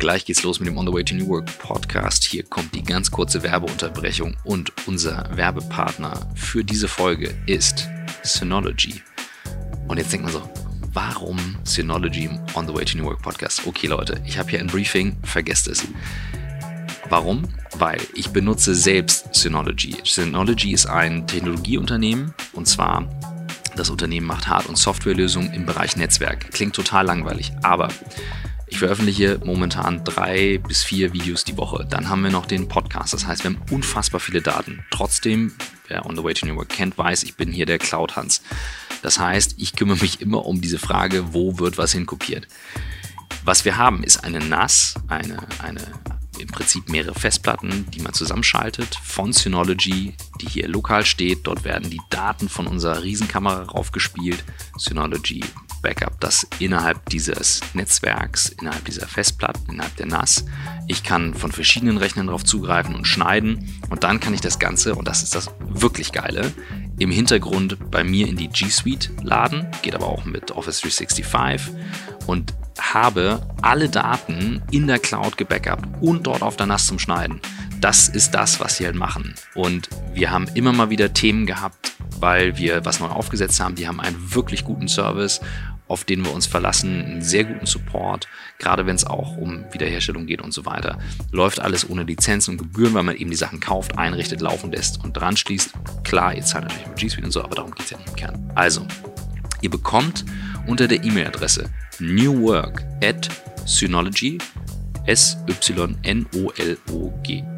Gleich geht's los mit dem On the Way to New Work Podcast. Hier kommt die ganz kurze Werbeunterbrechung und unser Werbepartner für diese Folge ist Synology. Und jetzt denkt man so, warum Synology im On the Way to New Work Podcast? Okay, Leute, ich habe hier ein Briefing, vergesst es. Warum? Weil ich benutze selbst Synology. Synology ist ein Technologieunternehmen und zwar das Unternehmen macht Hard- und Softwarelösungen im Bereich Netzwerk. Klingt total langweilig, aber ich veröffentliche momentan drei bis vier Videos die Woche. Dann haben wir noch den Podcast. Das heißt, wir haben unfassbar viele Daten. Trotzdem, wer On the Way to New Work kennt, weiß, ich bin hier der Cloud-Hans. Das heißt, ich kümmere mich immer um diese Frage, wo wird was hinkopiert. Was wir haben, ist eine NAS, eine, eine im Prinzip mehrere Festplatten, die man zusammenschaltet von Synology, die hier lokal steht. Dort werden die Daten von unserer Riesenkamera raufgespielt. Synology Backup das innerhalb dieses Netzwerks, innerhalb dieser Festplatten, innerhalb der NAS. Ich kann von verschiedenen Rechnern darauf zugreifen und schneiden und dann kann ich das Ganze, und das ist das wirklich Geile, im Hintergrund bei mir in die G Suite laden, geht aber auch mit Office 365 und habe alle Daten in der Cloud gebackupt und dort auf der NAS zum Schneiden. Das ist das, was sie halt machen. Und wir haben immer mal wieder Themen gehabt, weil wir was neu aufgesetzt haben. Die haben einen wirklich guten Service, auf den wir uns verlassen, einen sehr guten Support, gerade wenn es auch um Wiederherstellung geht und so weiter. Läuft alles ohne Lizenzen und Gebühren, weil man eben die Sachen kauft, einrichtet, laufen lässt und dran schließt. Klar, ihr zahlt natürlich mit G Suite und so, aber darum geht es ja nicht im Kern. Also, ihr bekommt unter der E-Mail-Adresse newwork at synology S-Y-N-O-L-O-G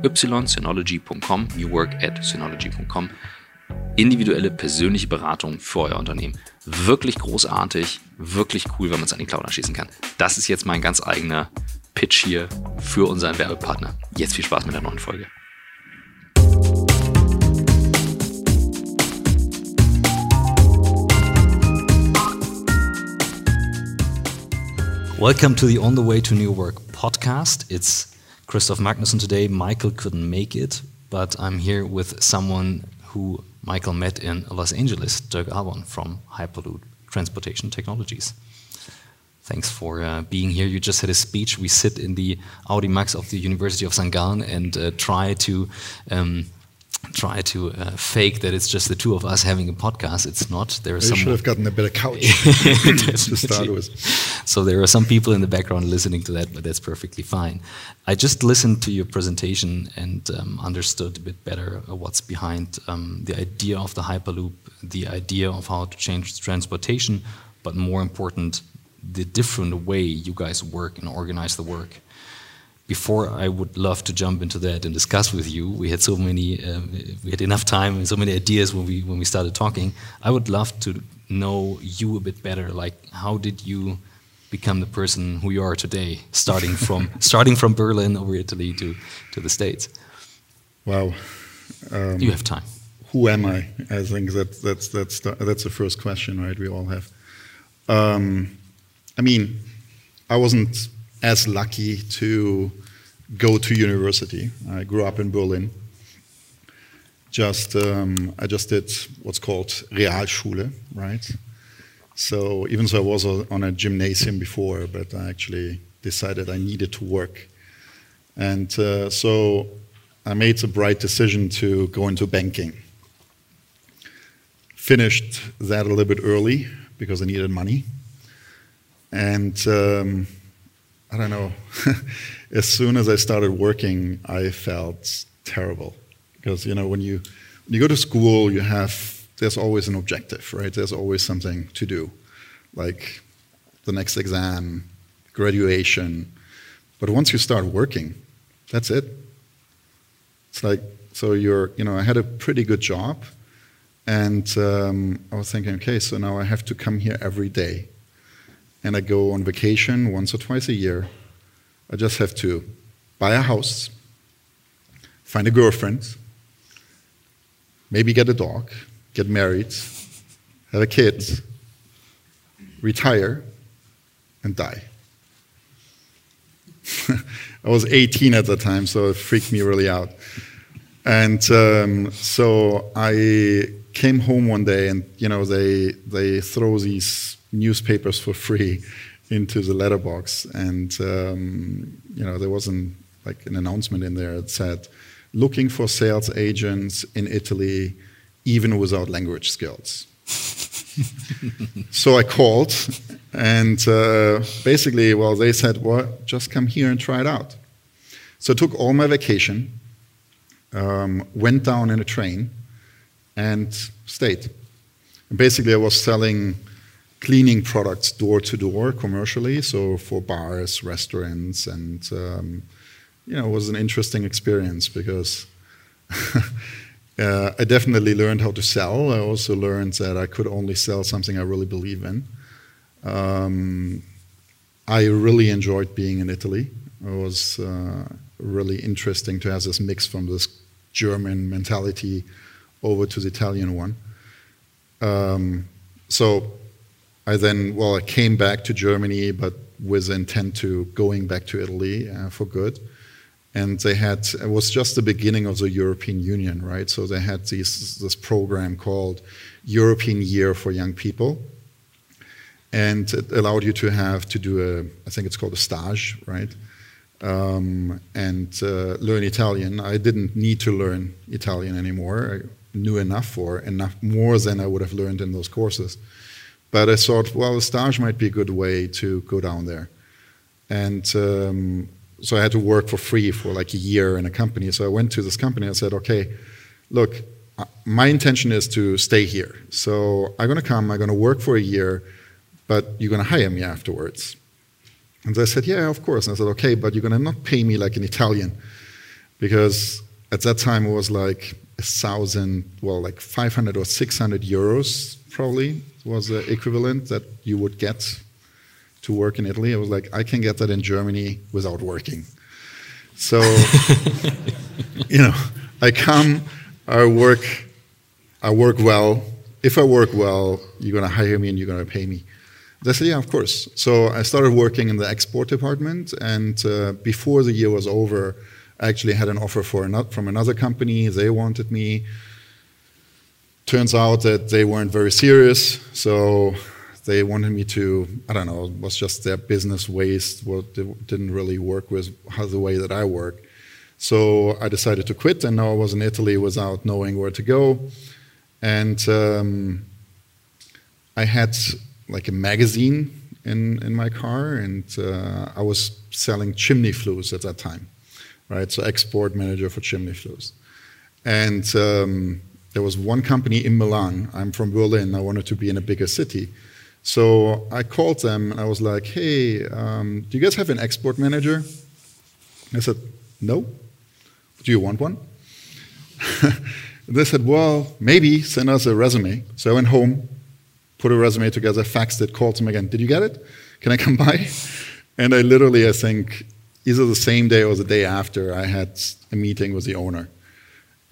Y, synology.com, newwork at synology.com. Individuelle persönliche Beratung für euer Unternehmen. Wirklich großartig, wirklich cool, wenn man es an die Cloud anschließen kann. Das ist jetzt mein ganz eigener Pitch hier für unseren Werbepartner. Jetzt viel Spaß mit der neuen Folge. Welcome to the On the Way to New Work podcast. It's Christoph Magnussen today. Michael couldn't make it, but I'm here with someone who Michael met in Los Angeles, Dirk Ahlborn from Hyperloop Transportation Technologies. Thanks for uh, being here. You just had a speech. We sit in the Audi Max of the University of St. Gallen and uh, try to um, try to uh, fake that it's just the two of us having a podcast. It's not. There are you some. should have gotten a better couch to start with. So there are some people in the background listening to that, but that's perfectly fine. I just listened to your presentation and um, understood a bit better what's behind um, the idea of the Hyperloop, the idea of how to change transportation, but more important, the different way you guys work and organize the work before I would love to jump into that and discuss with you. We had so many, uh, we had enough time and so many ideas when we when we started talking. I would love to know you a bit better. Like, how did you become the person who you are today, starting from starting from Berlin over Italy to to the States? Wow, um, you have time. Who am I? I think that that's that's the, that's the first question, right? We all have. Um, I mean, I wasn't as lucky to go to university. I grew up in Berlin. Just um, I just did what's called Realschule, right? So even though I was on a gymnasium before, but I actually decided I needed to work, and uh, so I made the bright decision to go into banking. Finished that a little bit early because I needed money, and um, I don't know. as soon as I started working, I felt terrible because you know when you when you go to school, you have there's always an objective, right? There's always something to do, like the next exam, graduation. But once you start working, that's it. It's like so you're you know I had a pretty good job, and um, I was thinking, okay, so now I have to come here every day and I go on vacation once or twice a year. I just have to buy a house, find a girlfriend, maybe get a dog, get married, have a kid, retire, and die. I was 18 at the time, so it freaked me really out. And um, so I came home one day, and you know they they throw these newspapers for free into the letterbox, and um, you know there wasn't like an announcement in there that said, "Looking for sales agents in Italy, even without language skills." so I called, and uh, basically, well, they said, "Well, just come here and try it out." So I took all my vacation, um, went down in a train, and stayed. And basically, I was selling cleaning products door to door commercially, so for bars, restaurants, and um, you know, it was an interesting experience because uh, I definitely learned how to sell. I also learned that I could only sell something I really believe in. Um, I really enjoyed being in Italy. It was uh, really interesting to have this mix from this German mentality over to the Italian one. Um, so I then, well, I came back to Germany, but with intent to going back to Italy uh, for good. And they had, it was just the beginning of the European Union, right? So they had these, this program called European Year for Young People. And it allowed you to have to do a, I think it's called a stage, right? Um, and uh, learn Italian. I didn't need to learn Italian anymore. I knew enough for enough more than I would have learned in those courses. But I thought, well, a stage might be a good way to go down there. And um, so I had to work for free for like a year in a company. So I went to this company and said, okay, look, uh, my intention is to stay here. So I'm going to come, I'm going to work for a year, but you're going to hire me afterwards. And they said, yeah, of course. And I said, okay, but you're going to not pay me like an Italian. Because at that time it was like a thousand, well, like 500 or 600 euros probably was the equivalent that you would get to work in Italy. I was like, I can get that in Germany without working. So, you know, I come, I work, I work well. If I work well, you're going to hire me and you're going to pay me. They said, yeah, of course. So I started working in the export department, and uh, before the year was over, I actually had an offer for another, from another company. They wanted me turns out that they weren't very serious, so they wanted me to, I don't know, it was just their business waste, what didn't really work with how the way that I work. So I decided to quit, and now I was in Italy without knowing where to go. And um, I had like a magazine in, in my car, and uh, I was selling chimney flues at that time, right? So export manager for chimney flues. And um, there was one company in Milan. I'm from Berlin. I wanted to be in a bigger city. So I called them and I was like, hey, um, do you guys have an export manager? I said, no. Do you want one? they said, well, maybe send us a resume. So I went home, put a resume together, faxed it, called them again. Did you get it? Can I come by? And I literally, I think, either the same day or the day after, I had a meeting with the owner.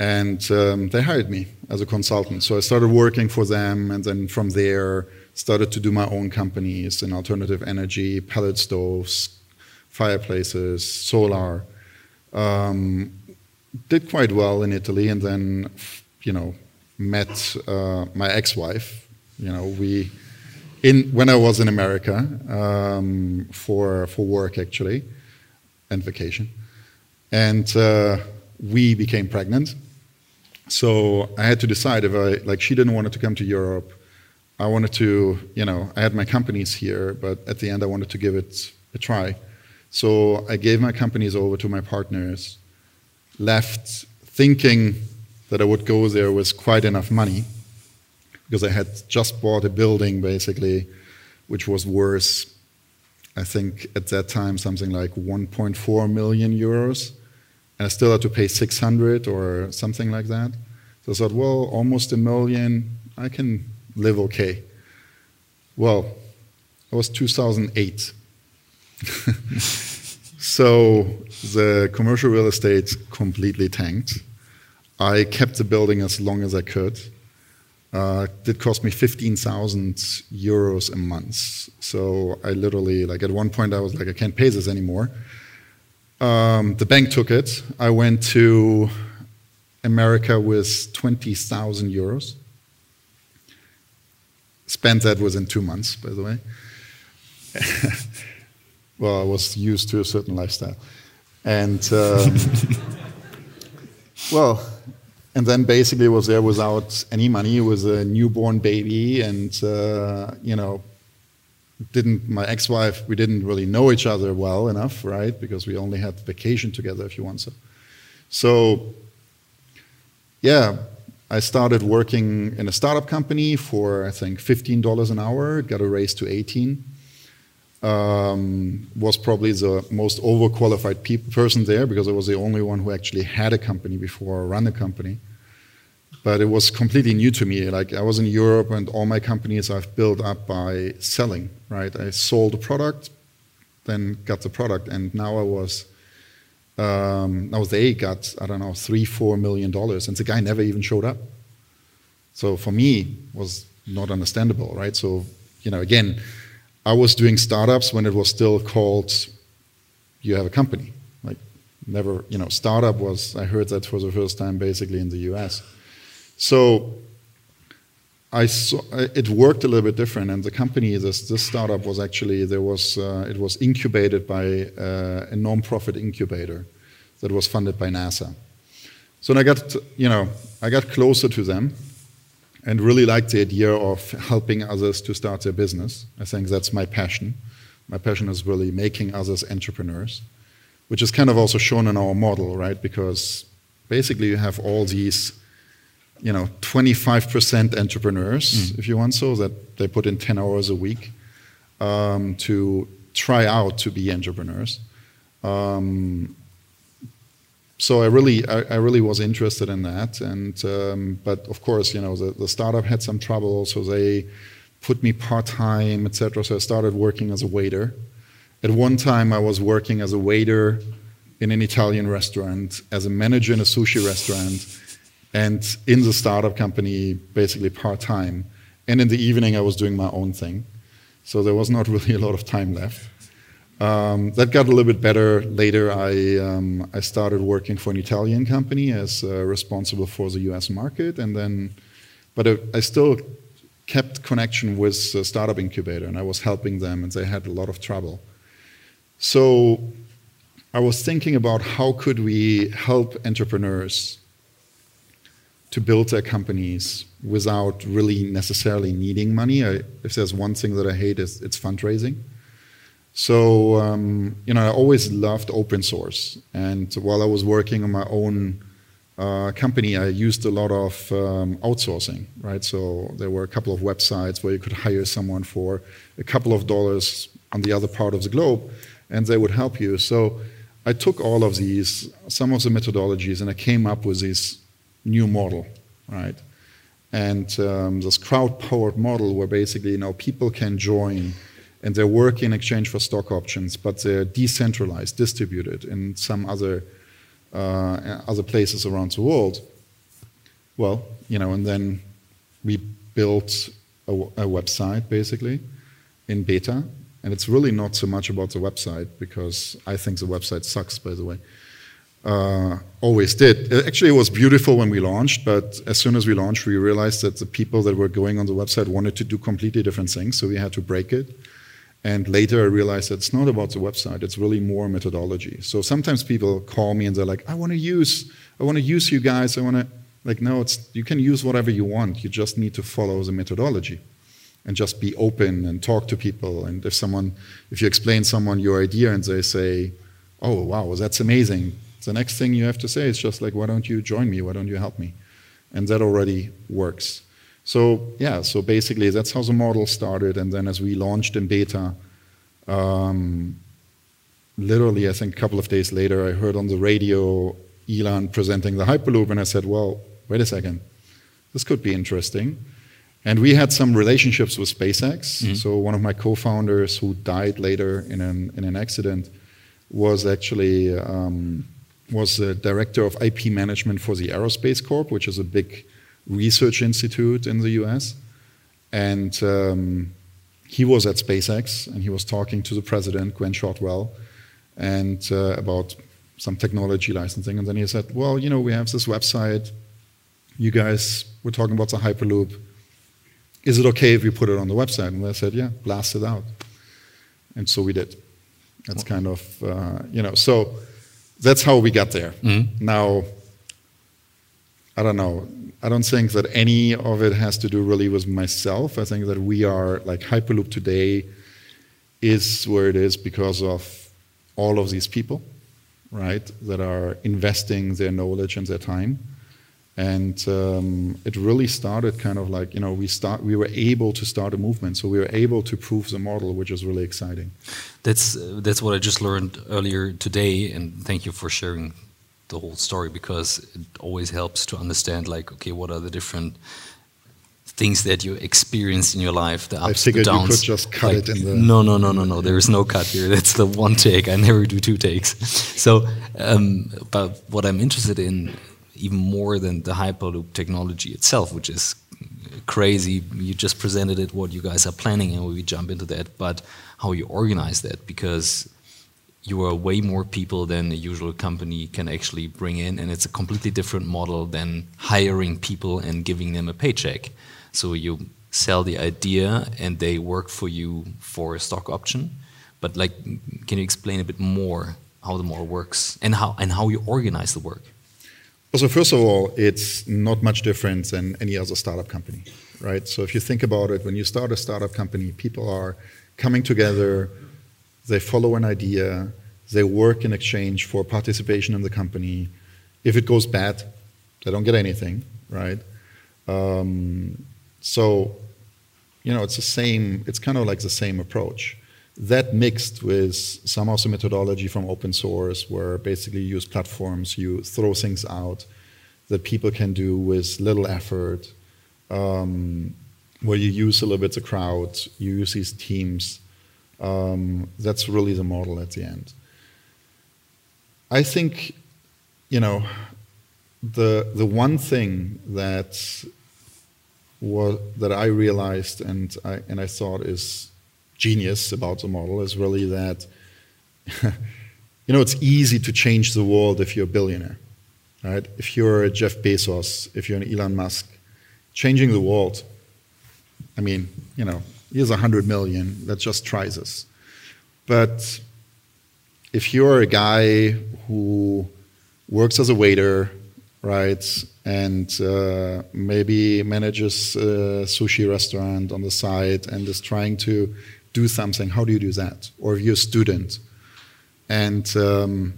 And um, they hired me as a consultant. So I started working for them, and then from there, started to do my own companies in alternative energy, pellet stoves, fireplaces, solar. Um, did quite well in Italy, and then, you know, met uh, my ex-wife. You know, we, in when I was in America um, for for work actually, and vacation, and uh, we became pregnant so I had to decide if I, like, she didn't want to come to Europe. I wanted to, you know, I had my companies here, but at the end I wanted to give it a try. So I gave my companies over to my partners, left thinking that I would go there with quite enough money, because I had just bought a building basically, which was worth, I think at that time, something like 1.4 million euros and I still had to pay 600 or something like that. So I thought, well, almost a million, I can live okay. Well, it was 2008. so the commercial real estate completely tanked. I kept the building as long as I could. Uh, it cost me 15,000 euros a month. So I literally, like at one point, I was like, I can't pay this anymore. Um, the bank took it. I went to America with 20,000 euros. Spent that within two months, by the way. well, I was used to a certain lifestyle. And, um, well, and then basically was there without any money with a newborn baby and, uh, you know, didn't, my ex-wife, we didn't really know each other well enough, right? Because we only had vacation together, if you want so. So, yeah, I started working in a startup company for, I think, $15 an hour. Got a raise to 18 um, was probably the most overqualified pe- person there because I was the only one who actually had a company before or run a company. But it was completely new to me. Like I was in Europe, and all my companies I've built up by selling. Right, I sold a product, then got the product, and now I was. Um, now they got I don't know three four million dollars, and the guy never even showed up. So for me was not understandable, right? So you know again I was doing startups when it was still called you have a company. Like never, you know, startup was I heard that for the first time basically in the US. So I saw it worked a little bit different, and the company, this this startup was actually there was uh, it was incubated by uh, a non-profit incubator that was funded by NASA. So I got you know I got closer to them, and really liked the idea of helping others to start their business. I think that's my passion. My passion is really making others entrepreneurs, which is kind of also shown in our model, right? Because basically you have all these, you know, 25% entrepreneurs, mm. if you want so, that they put in 10 hours a week um, to try out to be entrepreneurs. Um, so I really, I, I, really was interested in that, and um, but of course, you know, the, the startup had some trouble, so they put me part time, etc. So I started working as a waiter. At one time, I was working as a waiter in an Italian restaurant, as a manager in a sushi restaurant, and in the startup company, basically part time. And in the evening, I was doing my own thing. So there was not really a lot of time left. Um, that got a little bit better later. I, um, I started working for an Italian company as uh, responsible for the US market, and then, but I, I still kept connection with the startup incubator, and I was helping them, and they had a lot of trouble. So I was thinking about how could we help entrepreneurs to build their companies without really necessarily needing money. I, if there's one thing that I hate, is it's fundraising. So, um, you know, I always loved open source. And while I was working on my own uh, company, I used a lot of um, outsourcing, right? So there were a couple of websites where you could hire someone for a couple of dollars on the other part of the globe, and they would help you. So I took all of these, some of the methodologies, and I came up with this new model, right? And um, this crowd-powered model where basically, you know, people can join and they work in exchange for stock options, but they're decentralized, distributed in some other uh, other places around the world. Well, you know, and then we built a, a website basically in beta, and it's really not so much about the website because I think the website sucks, by the way. Uh, always did. Actually, it was beautiful when we launched, but as soon as we launched, we realized that the people that were going on the website wanted to do completely different things, so we had to break it. And later I realized that it's not about the website, it's really more methodology. So sometimes people call me and they're like, I want to use, I want to use you guys, I want to, like, no, it's, you can use whatever you want, you just need to follow the methodology and just be open and talk to people. And if someone, if you explain someone your idea and they say, oh, wow, that's amazing, the next thing you have to say is just like, why don't you join me? Why don't you help me? And that already works. So yeah, so basically that's how the model started, and then as we launched in beta, um, literally I think a couple of days later, I heard on the radio Elon presenting the Hyperloop, and I said, well, wait a second, this could be interesting. And we had some relationships with SpaceX. Mm-hmm. So one of my co-founders, who died later in an in an accident, was actually um, was the director of IP management for the Aerospace Corp, which is a big research institute in the US. And um, he was at SpaceX and he was talking to the president, Gwynne Shotwell, and uh, about some technology licensing. And then he said, Well, you know, we have this website. You guys were talking about the Hyperloop. Is it okay if we put it on the website? And I said, Yeah, blast it out. and so we did. That's kind of uh, you know so that's how we got there. Mm-hmm. Now I don't know. I don't think that any of it has to do really with myself. I think that we are like Hyperloop today is where it is because of all of these people, right, that are investing their knowledge and their time. And um, it really started kind of like, you know, we, start, we were able to start a movement. So we were able to prove the model, which is really exciting. That's, uh, that's what I just learned earlier today. And thank you for sharing the whole story because it always helps to understand, like, okay, what are the different things that you experience in your life, the ups, I the downs. you could just cut like, it in the. No, no, no, no, no. There is no cut here. That's the one take. I never do two takes. So, um, but what I'm interested in, even more than the Hyperloop technology itself, which is crazy. You just presented it, what you guys are planning, and we jump into that. But how you organize that, because you are way more people than a usual company can actually bring in, and it's a completely different model than hiring people and giving them a paycheck. So you sell the idea, and they work for you for a stock option. But like, can you explain a bit more how the model works and how and how you organize the work? So first of all, it's not much different than any other startup company, right? So if you think about it, when you start a startup company, people are coming together, they follow an idea, they work in exchange for participation in the company. If it goes bad, they don't get anything, right? Um, so, you know, it's the same, it's kind of like the same approach. That mixed with some of the methodology from open source, where basically you use platforms, you throw things out that people can do with little effort, um, where you use a little bit the crowd, you use these teams. Um, that's really the model at the end. I think, you know, the the one thing that was that I realized and I and I thought is genius about the model is really that you know it's easy to change the world if you're a billionaire, right? If you're a Jeff Bezos, if you're an Elon Musk, changing the world. I mean, you know, here's a hundred million. Let's just try this. But if you're a guy who works as a waiter, right, and uh, maybe manages a sushi restaurant on the side and is trying to do something, how do you do that? Or if you're a student, and um,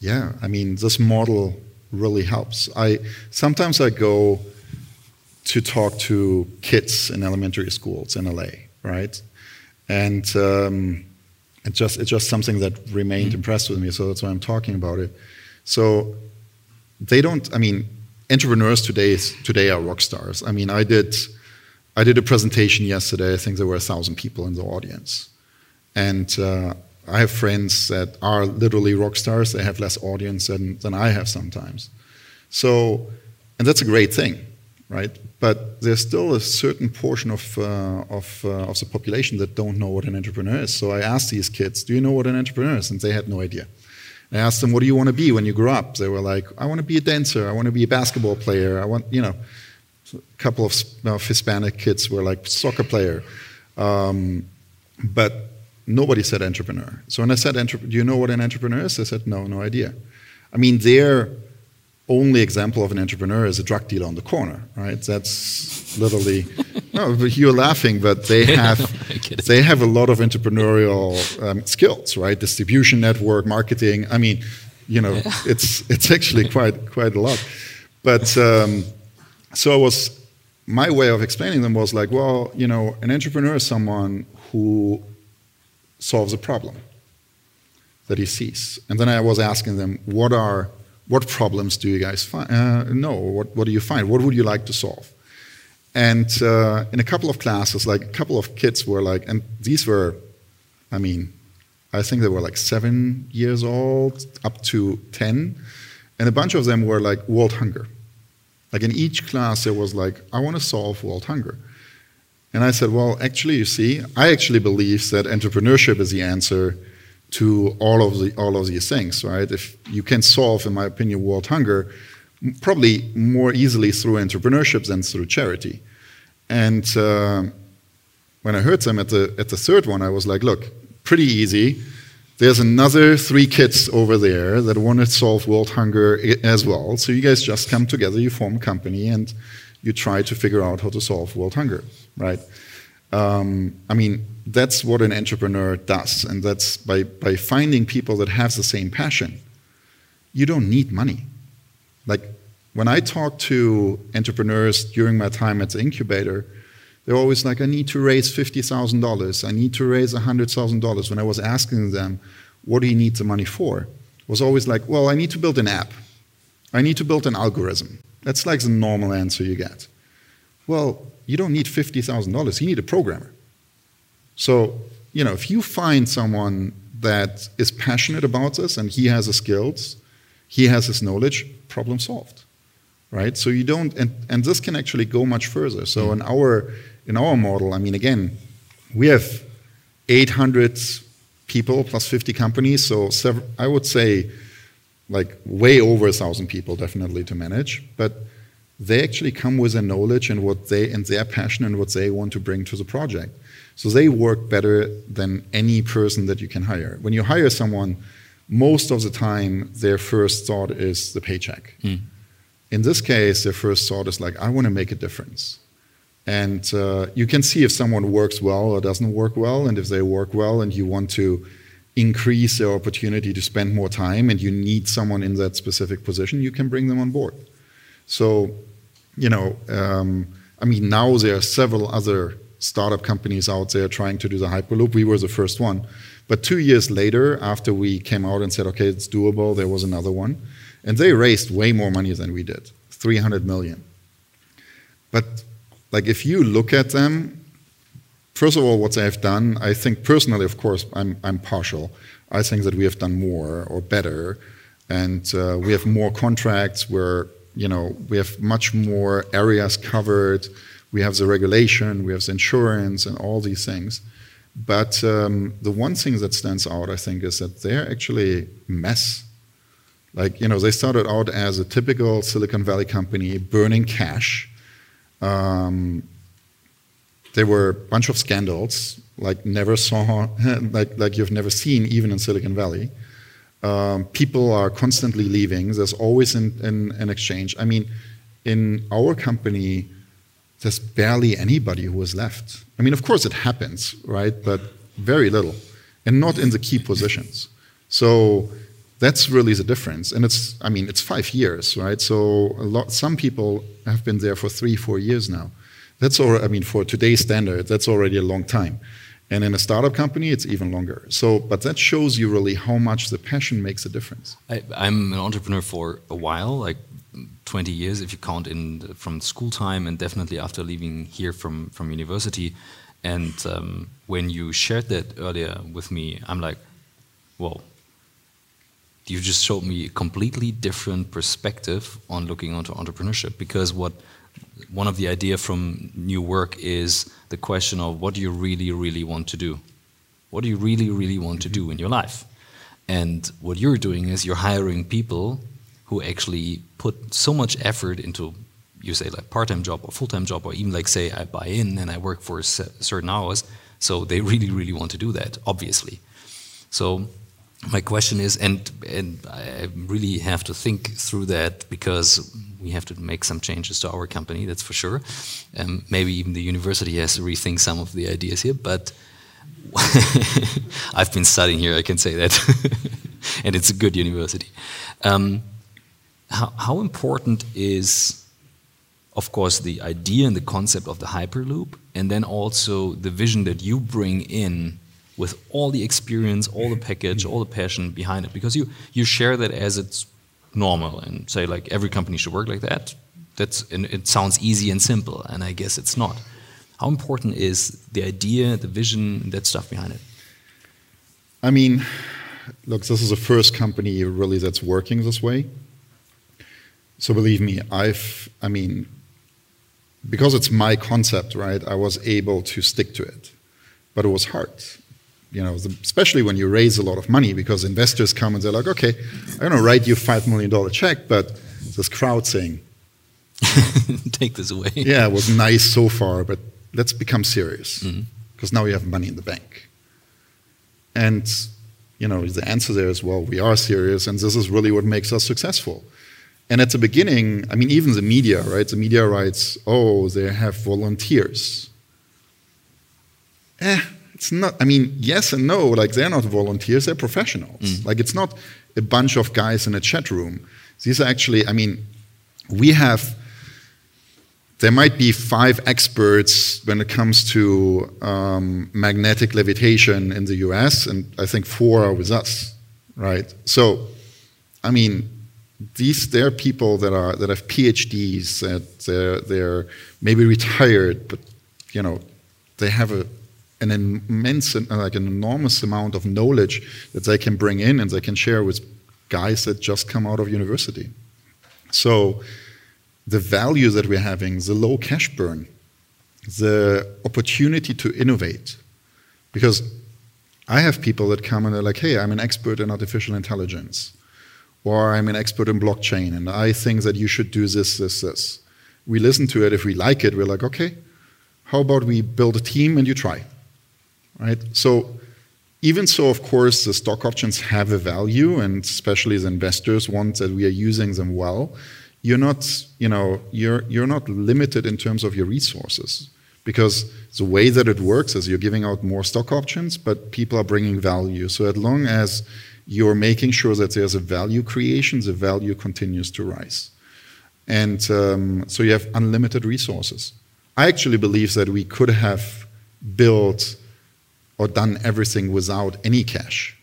yeah, I mean, this model really helps. I sometimes I go to talk to kids in elementary schools in LA, right, and um, it just, it's just something that remained mm-hmm. impressed with me, so that's why I'm talking about it. So they don't, I mean, entrepreneurs today, today are rock stars. I mean, I did, I did a presentation yesterday, I think there were a thousand people in the audience. And uh, I have friends that are literally rock stars, they have less audience than, than I have sometimes. So, and that's a great thing right? But there's still a certain portion of, uh, of, uh, of the population that don't know what an entrepreneur is. So I asked these kids, do you know what an entrepreneur is? And they had no idea. I asked them, what do you want to be when you grow up? They were like, I want to be a dancer. I want to be a basketball player. I want, you know, a couple of Hispanic kids were like soccer player. Um, but nobody said entrepreneur. So when I said, do you know what an entrepreneur is? They said, no, no idea. I mean, they're only example of an entrepreneur is a drug dealer on the corner, right? That's literally no. But you're laughing, but they have they have a lot of entrepreneurial um, skills, right? Distribution network, marketing. I mean, you know, yeah. it's it's actually quite quite a lot. But um, so I was my way of explaining them was like, well, you know, an entrepreneur is someone who solves a problem that he sees, and then I was asking them, what are what problems do you guys find? Uh, no, what, what do you find? What would you like to solve? And uh, in a couple of classes, like a couple of kids were like, and these were, I mean, I think they were like seven years old up to 10. And a bunch of them were like world hunger. Like in each class, there was like, I want to solve world hunger. And I said, well, actually, you see, I actually believe that entrepreneurship is the answer to all of the all of these things, right? If you can solve, in my opinion, world hunger, probably more easily through entrepreneurship than through charity. And uh, when I heard them at the at the third one, I was like, look, pretty easy. There's another three kids over there that want to solve world hunger as well. So you guys just come together, you form a company, and you try to figure out how to solve world hunger, right? Um, I mean, that's what an entrepreneur does, and that's by by finding people that have the same passion. You don't need money. Like when I talk to entrepreneurs during my time at the incubator they're always like, I need to raise $50,000. I need to raise $100,000. When I was asking them, what do you need the money for? It was always like, well, I need to build an app. I need to build an algorithm. That's like the normal answer you get. Well, you don't need $50,000. You need a programmer. So, you know, if you find someone that is passionate about this and he has the skills, he has his knowledge, problem solved. Right? So you don't, and, and this can actually go much further. So in our in our model, I mean, again, we have 800 people plus 50 companies, so I would say like way over a thousand people definitely to manage, but they actually come with their knowledge and what they and their passion and what they want to bring to the project. So they work better than any person that you can hire. When you hire someone, most of the time their first thought is the paycheck. Mm. In this case, their first thought is like, I want to make a difference. And uh, you can see if someone works well or doesn't work well. And if they work well and you want to increase their opportunity to spend more time and you need someone in that specific position, you can bring them on board. So, you know, um, I mean, now there are several other startup companies out there trying to do the Hyperloop. We were the first one. But two years later, after we came out and said, okay, it's doable, there was another one. And they raised way more money than we did 300 million. But like if you look at them, first of all, what they have done, I think personally, of course, I'm, I'm partial. I think that we have done more or better, and uh, we have more contracts where you know we have much more areas covered. We have the regulation, we have the insurance, and all these things. But um, the one thing that stands out, I think, is that they're actually mess. Like you know, they started out as a typical Silicon Valley company, burning cash um, there were a bunch of scandals, like never saw, like, like you've never seen, even in Silicon Valley. Um, people are constantly leaving. There's always an, an, an, exchange. I mean, in our company, there's barely anybody who has left. I mean, of course it happens, right? But very little, and not in the key positions. So that's really the difference. And it's, I mean, it's five years, right? So a lot, some people have been there for three, four years now. That's all, I mean, for today's standard, that's already a long time. And in a startup company, it's even longer. So, but that shows you really how much the passion makes a difference. I, am an entrepreneur for a while, like 20 years, if you count in from school time, and definitely after leaving here from from university. And um, when you shared that earlier with me, I'm like, well, you just showed me a completely different perspective on looking onto entrepreneurship because what one of the idea from new work is the question of what do you really really want to do? What do you really really want to mm-hmm. do in your life? And what you're doing is you're hiring people who actually put so much effort into you say like part-time job or full-time job or even like say i buy in and i work for certain hours. So they really really want to do that obviously. So my question is, and and I really have to think through that because we have to make some changes to our company. That's for sure. Um, maybe even the university has to rethink some of the ideas here. But I've been studying here. I can say that, and it's a good university. Um, how, how important is, of course, the idea and the concept of the hyperloop, and then also the vision that you bring in with all the experience, all the package, all the passion behind it, because you you share that as it's normal and say like every company should work like that. That's and it sounds easy and simple, and I guess it's not. How important is the idea, the vision, that stuff behind it? I mean, look, this is the first company really that's working this way. So believe me, I've, I mean, because it's my concept, right? I was able to stick to it, but it was hard you know, especially when you raise a lot of money because investors come and they're like, okay, I'm going to write you a $5 million check, but this crowd saying, take this away. Yeah, it was nice so far, but let's become serious. Because because now you have money in the bank. And you know, the answer there is, well, we are serious, and this is really what makes us successful. And at the beginning, I mean, even the media, right? The media writes, oh, they have volunteers. Eh, it's not, I mean, yes and no. Like, they're not volunteers, they're professionals. Mm. Like, it's not a bunch of guys in a chat room. These are actually, I mean, we have there might be five experts when it comes to um, magnetic levitation in the US, and I think four are with us, right? So, I mean, these there are people that are that have PhDs, that they're, they're maybe retired, but you know, they have a an immense, uh, like an enormous amount of knowledge that they can bring in and they can share with guys that just come out of university. So the value that we're having, the low cash burn, the opportunity to innovate. Because I have people that come and they're like, hey, I'm an expert in artificial intelligence, or I'm an expert in blockchain, and I think that you should do this, this, this. We listen to it. If we like it, we're like, okay, how about we build a team and you try? Right? So, even so, of course, the stock options have a value, and especially as investors want that we are using them well you're not, you know, you're, you're not limited in terms of your resources because the way that it works is you're giving out more stock options, but people are bringing value. So as long as you're making sure that there's a value creation, the value continues to rise. And um, so you have unlimited resources. I actually believe that we could have built or done everything without any cash.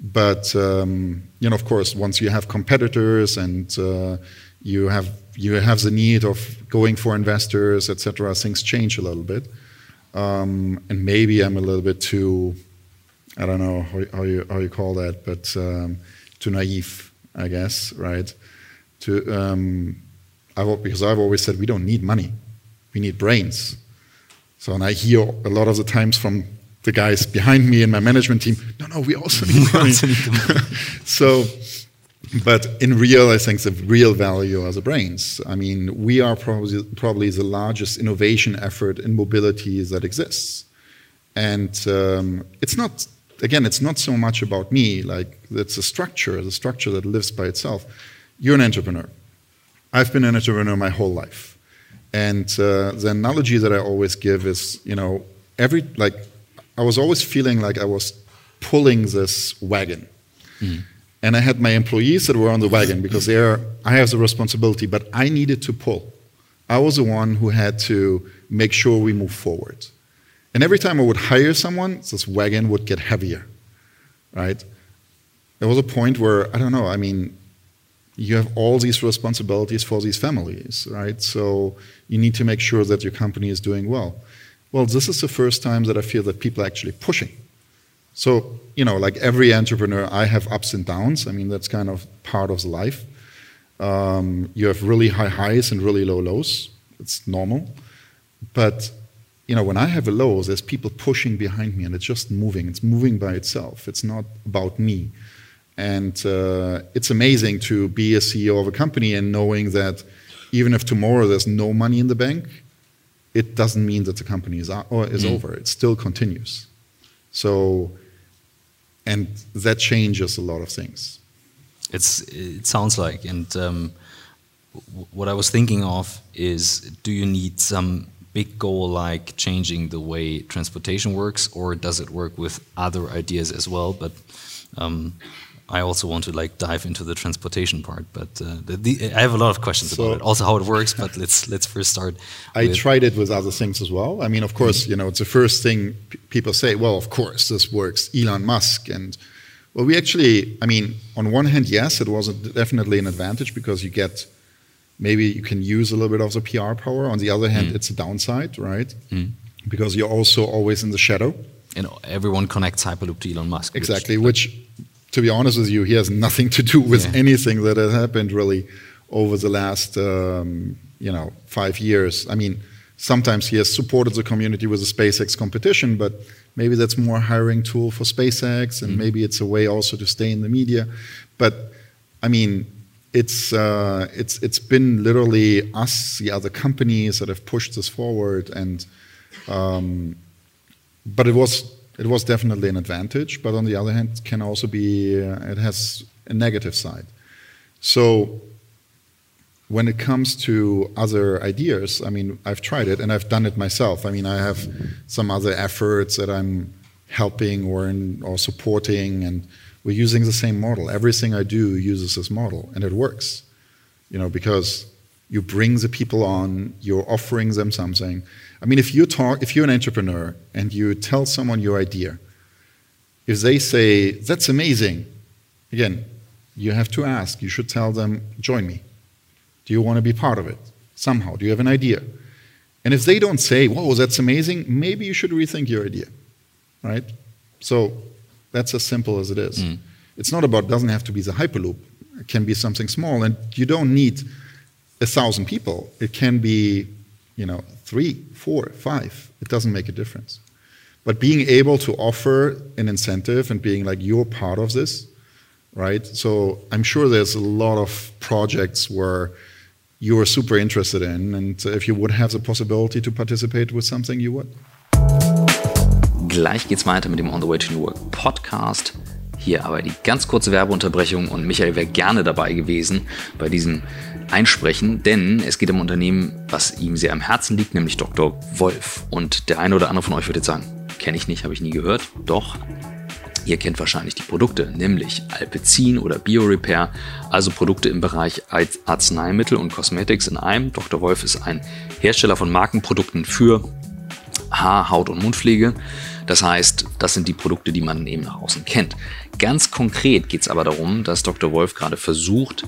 But um, you know, of course, once you have competitors and uh, you have you have the need of going for investors, etc. Things change a little bit, um, and maybe I'm a little bit too, I don't know how, how you how you call that, but um, too naive, I guess, right? To um, I've, because I've always said we don't need money, we need brains. So, and I hear a lot of the times from the guys behind me and my management team, no, no, we also need money. so but in real, I think the real value are the brains. I mean, we are probably, probably the largest innovation effort in mobility that exists. And um, it's not, again, it's not so much about me, like it's a structure, the structure that lives by itself. You're an entrepreneur. I've been an entrepreneur my whole life. And uh, the analogy that I always give is, you know, every, like, I was always feeling like I was pulling this wagon. Mm. And I had my employees that were on the wagon because they're, I have the responsibility, but I needed to pull. I was the one who had to make sure we move forward. And every time I would hire someone, this wagon would get heavier, right? There was a point where, I don't know, I mean, you have all these responsibilities for these families, right? So you need to make sure that your company is doing well. Well, this is the first time that I feel that people are actually pushing so, you know, like every entrepreneur, I have ups and downs. I mean, that's kind of part of the life. Um, you have really high highs and really low lows. It's normal. But, you know, when I have a low, there's people pushing behind me and it's just moving. It's moving by itself. It's not about me. And uh, it's amazing to be a CEO of a company and knowing that even if tomorrow there's no money in the bank, it doesn't mean that the company is, or is mm. over. It still continues. So and that changes a lot of things. It's it sounds like, and um, what I was thinking of is, do you need some big goal like changing the way transportation works, or does it work with other ideas as well? But um, I also want to like dive into the transportation part, but uh, the, the, I have a lot of questions so, about it. Also, how it works, but let's let's first start. I tried it with other things as well. I mean, of course, you know, it's the first thing people say. Well, of course, this works. Elon Musk and well, we actually, I mean, on one hand, yes, it was a, definitely an advantage because you get maybe you can use a little bit of the PR power. On the other hand, mm. it's a downside, right? Mm. Because you're also always in the shadow. And everyone connects Hyperloop to Elon Musk. Exactly, which, which to be honest with you, he has nothing to do with yeah. anything that has happened really over the last, um, you know, five years. I mean, sometimes he has supported the community with the SpaceX competition, but maybe that's more a hiring tool for SpaceX, and mm maybe it's a way also to stay in the media. But I mean, it's uh, it's it's been literally us, the other companies that have pushed this forward, and um, but it was it was definitely an advantage. But on the other hand, can also be uh, it has a negative side. So when it comes to other ideas, I mean, I've tried it and I've done it myself. I mean, I have some other efforts that I'm helping or in, or supporting, and we're using the same model. Everything I do uses this model, and it works. You know, because you bring the people on, you're offering them something. I mean, if you talk, if you're an entrepreneur and you tell someone your idea, if they say that's amazing, again, you have to ask. You should tell them, join me do you want to be part of it somehow? Do you have an idea? And if they don't say, whoa, that's amazing, maybe you should rethink your idea, right? So that's as simple as it is. Mm. It's not about, doesn't have to be the Hyperloop. It can be something small, and you don't need a thousand people. It can be, you know, three, four, five. It doesn't make a difference. But being able to offer an incentive and being like, you're part of this, right? So I'm sure there's a lot of projects where you are super interested in. And if you would have the possibility to participate with something, you would. Gleich geht's weiter mit dem On the Way to New Work Podcast. Hier aber die ganz kurze Werbeunterbrechung und Michael wäre gerne dabei gewesen bei diesem Einsprechen, denn es geht um Unternehmen, was ihm sehr am Herzen liegt, nämlich Dr. Wolf. Und der eine oder andere von euch würde jetzt sagen, kenne ich nicht, habe ich nie gehört. Doch, Ihr kennt wahrscheinlich die Produkte, nämlich Alpecin oder BioRepair, also Produkte im Bereich Arzneimittel und Cosmetics in einem. Dr. Wolf ist ein Hersteller von Markenprodukten für Haar-, Haut- und Mundpflege. Das heißt, das sind die Produkte, die man eben nach außen kennt. Ganz konkret geht es aber darum, dass Dr. Wolf gerade versucht,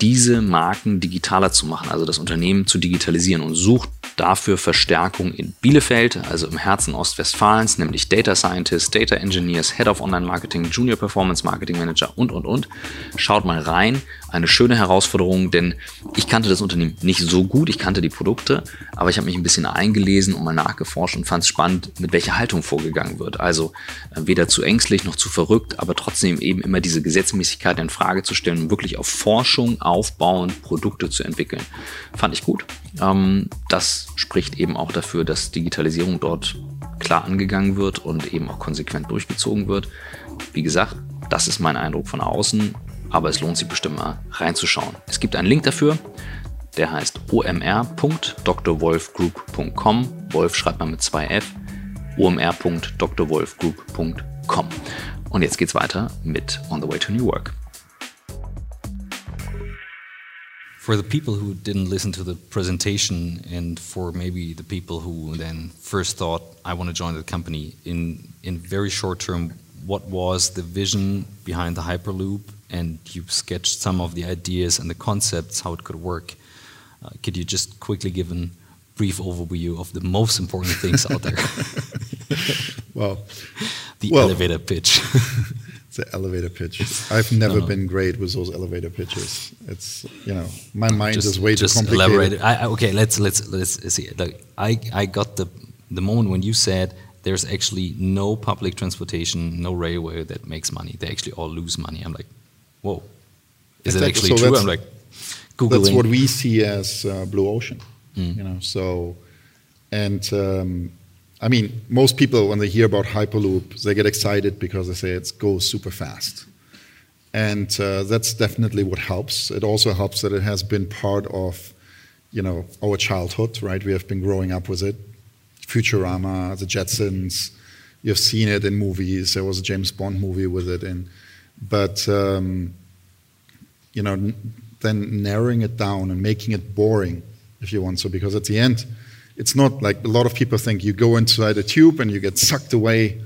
diese Marken digitaler zu machen, also das Unternehmen zu digitalisieren und sucht dafür Verstärkung in Bielefeld, also im Herzen Ostwestfalens, nämlich Data Scientists, Data Engineers, Head of Online Marketing, Junior Performance Marketing Manager und, und, und. Schaut mal rein. Eine schöne Herausforderung, denn ich kannte das Unternehmen nicht so gut, ich kannte die Produkte, aber ich habe mich ein bisschen eingelesen und mal nachgeforscht und fand es spannend, mit welcher Haltung vorgegangen wird. Also äh, weder zu ängstlich noch zu verrückt, aber trotzdem eben immer diese Gesetzmäßigkeit in Frage zu stellen und wirklich auf Forschung aufbauend Produkte zu entwickeln. Fand ich gut. Ähm, das spricht eben auch dafür, dass Digitalisierung dort klar angegangen wird und eben auch konsequent durchgezogen wird. Wie gesagt, das ist mein Eindruck von außen, aber es lohnt sich bestimmt mal reinzuschauen. Es gibt einen Link dafür, der heißt omr.drwolfgroup.com. Wolf schreibt man mit zwei F. omr.drwolfgroup.com. Und jetzt geht's weiter mit On the Way to New Work. for the people who didn't listen to the presentation and for maybe the people who then first thought I want to join the company in in very short term what was the vision behind the hyperloop and you sketched some of the ideas and the concepts how it could work uh, could you just quickly give a brief overview of the most important things out there well the well, elevator pitch the elevator pitch. I've never no, no. been great with those elevator pitches. It's you know my mind just, is way just too complicated. Elaborate. I, okay, let's let's let's see. Like I I got the the moment when you said there's actually no public transportation, no railway that makes money. They actually all lose money. I'm like, whoa, is exactly. it actually so true? I'm like, googling. That's what we see as uh, blue ocean. Mm. You know, so and. Um, I mean, most people, when they hear about Hyperloop, they get excited because they say it goes super fast. And uh, that's definitely what helps. It also helps that it has been part of, you know, our childhood, right? We have been growing up with it. Futurama, the Jetsons, you've seen it in movies. There was a James Bond movie with it in. But, um, you know, then narrowing it down and making it boring, if you want so, because at the end, it's not like a lot of people think you go inside a tube and you get sucked away.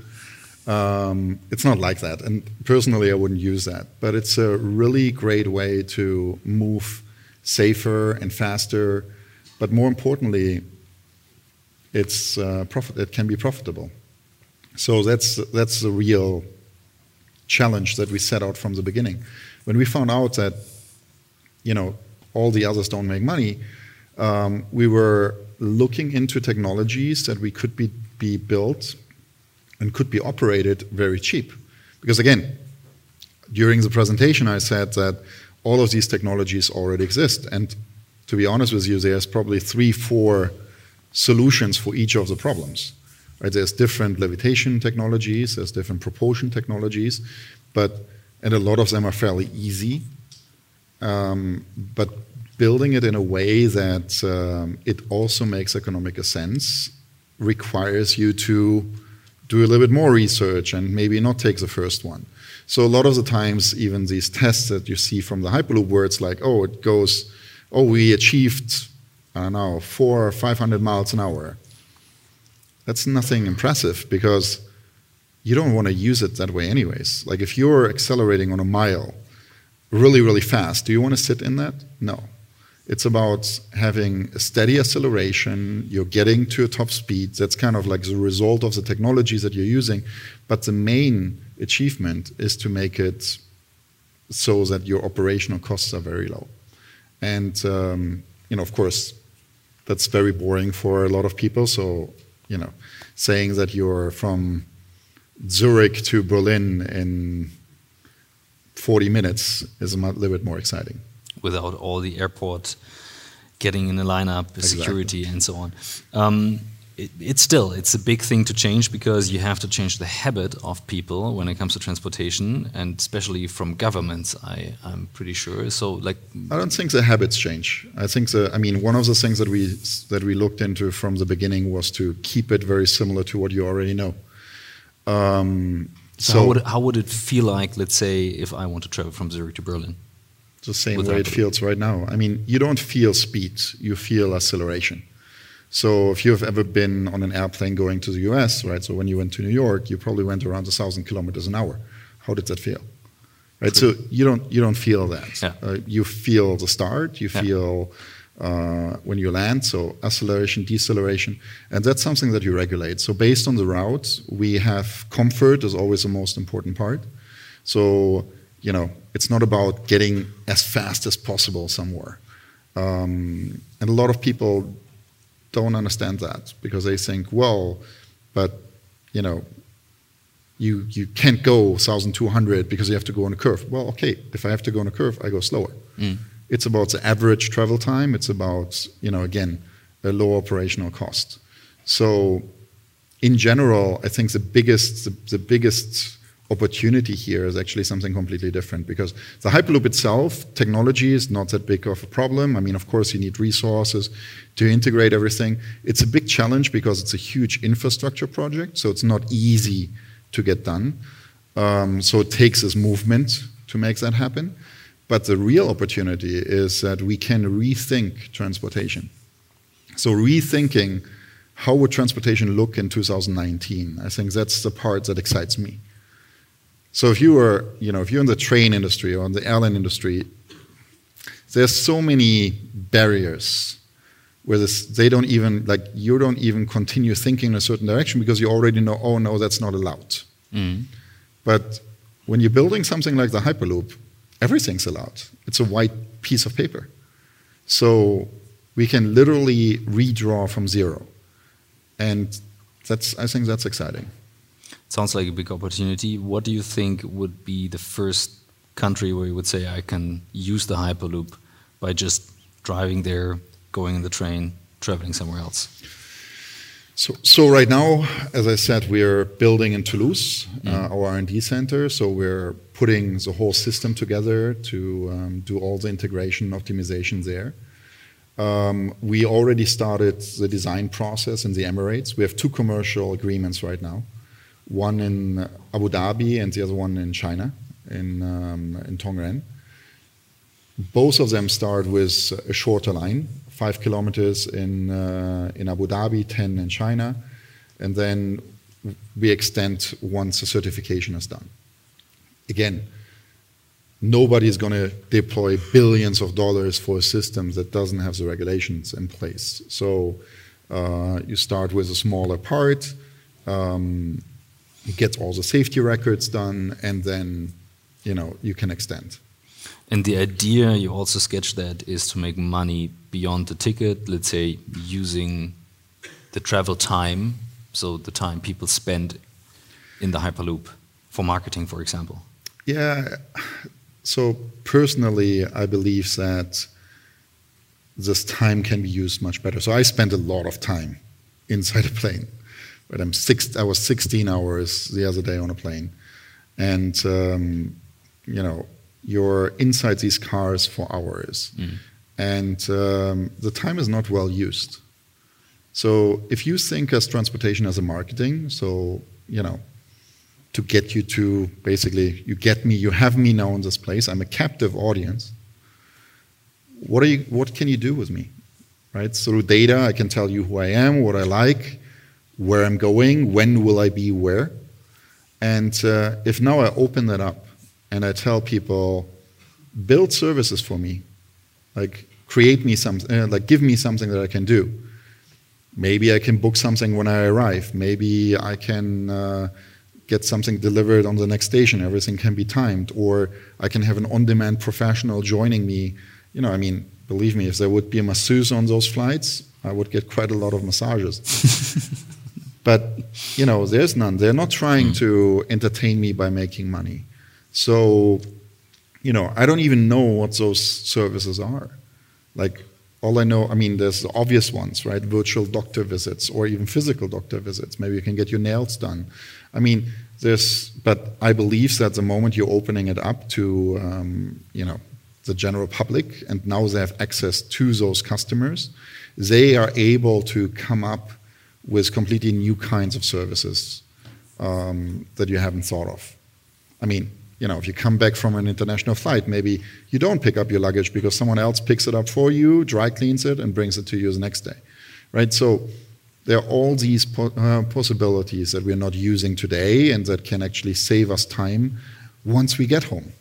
Um, it's not like that. And personally, I wouldn't use that. But it's a really great way to move safer and faster. But more importantly, it's uh, profit, it can be profitable. So that's, that's the real challenge that we set out from the beginning. When we found out that, you know, all the others don't make money, um, we were looking into technologies that we could be, be built and could be operated very cheap. Because again, during the presentation, I said that all of these technologies already exist. And to be honest with you, there's probably three, four solutions for each of the problems. Right? There's different levitation technologies, there's different propulsion technologies, but and a lot of them are fairly easy. Um, but building it in a way that um, it also makes economic sense requires you to do a little bit more research and maybe not take the first one. So a lot of the times, even these tests that you see from the Hyperloop, where it's like, oh, it goes, oh, we achieved, I don't know, four or 500 miles an hour. That's nothing impressive because you don't want to use it that way anyways. Like if you're accelerating on a mile really, really fast, do you want to sit in that? No. It's about having a steady acceleration, you're getting to a top speed. That's kind of like the result of the technologies that you're using. But the main achievement is to make it so that your operational costs are very low. And, um, you know, of course, that's very boring for a lot of people. So, you know, saying that you're from Zurich to Berlin in 40 minutes is a little bit more exciting. Without all the airport getting in the lineup, exactly. security, and so on. Um, it, it's still it's a big thing to change because you have to change the habit of people when it comes to transportation, and especially from governments. I I'm pretty sure. So like I don't think the habits change. I think the I mean one of the things that we that we looked into from the beginning was to keep it very similar to what you already know. Um, so, so how, would how would it feel like, let's say, if I want to travel from Zurich to Berlin? The same way it feels right now. I mean, you don't feel speed; you feel acceleration. So if you've ever been on an airplane going to the US, right? So when you went to New York, you probably went around a thousand kilometers an hour. How did that feel? Right. True. So you don't you don't feel that. Yeah. Uh, you feel the start. You yeah. feel uh, when you land, so acceleration, deceleration, and that's something that you regulate. So based on the route, we have comfort is always the most important part. So you know, it's not about getting as fast as possible somewhere. Um, and a lot of people don't understand that because they think, well, but you know, you you can't go 1,200 because you have to go on a curve. Well, okay, if I have to go on a curve, I go slower. Mm. It's about the average travel time. It's about, you know, again, a low operational cost. So, in general, I think the biggest, the, the biggest opportunity here is actually something completely different because the Hyperloop itself, technology is not that big of a problem. I mean, of course, you need resources to integrate everything. It's a big challenge because it's a huge infrastructure project, so it's not easy to get done. Um, so it takes this movement to make that happen. But the real opportunity is that we can rethink transportation. So rethinking how would transportation look in 2019? I think that's the part that excites me. So if you were, you know, if you're in the train industry or in the airline industry, there's so many barriers where this, they don't even like you don't even continue thinking in a certain direction because you already know, oh no, that's not allowed. Mm. But when you're building something like the Hyperloop, everything's allowed. It's a white piece of paper. So we can literally redraw from zero. And that's, I think that's exciting. Sounds like a big opportunity. What do you think would be the first country where you would say I can use the Hyperloop by just driving there, going in the train, traveling somewhere else? So, so right now, as I said, we're building in Toulouse mm. uh, our R&D center. So we're putting the whole system together to um, do all the integration optimization there. Um, we already started the design process in the Emirates. We have two commercial agreements right now, one in Abu Dhabi and the other one in China, in um, in Tongren. Both of them start with a shorter line, five kilometers in, uh, in Abu Dhabi, 10 in China, and then we extend once the certification is done. Again, nobody is going to deploy billions of dollars for a system that doesn't have the regulations in place. So uh, you start with a smaller part, um, you get all the safety records done, and then you know you can extend. And the idea you also sketch that is to make money beyond the ticket, let's say using the travel time, so the time people spend in the Hyperloop for marketing, for example. Yeah. So personally, I believe that this time can be used much better. So I spend a lot of time inside a plane. But I'm six, I was 16 hours the other day on a plane. And, um, you know, you're inside these cars for hours. Mm. And um, the time is not well used. So if you think as transportation as a marketing, so, you know, to get you to basically, you get me, you have me now in this place, I'm a captive audience. What, are you, what can you do with me? Right? Through data, I can tell you who I am, what I like, where I'm going, when will I be where. And uh, if now I open that up and I tell people, build services for me, like create me something, uh, like give me something that I can do. Maybe I can book something when I arrive. Maybe I can uh, get something delivered on the next station. Everything can be timed. Or I can have an on demand professional joining me. You know, I mean, believe me, if there would be a masseuse on those flights, I would get quite a lot of massages. but, you know, there's none. They're not trying mm. to entertain me by making money. So, you know, I don't even know what those services are. Like, all I know, I mean, there's the obvious ones, right? Virtual doctor visits or even physical doctor visits. Maybe you can get your nails done. I mean, there's, but I believe that the moment you're opening it up to, um, you know, the general public, and now they have access to those customers, they are able to come up with completely new kinds of services um, that you haven't thought of. I mean, you know, if you come back from an international flight, maybe you don't pick up your luggage because someone else picks it up for you, dry cleans it, and brings it to you the next day, right? So there are all these po uh, possibilities that we're not using today and that can actually save us time once we get home.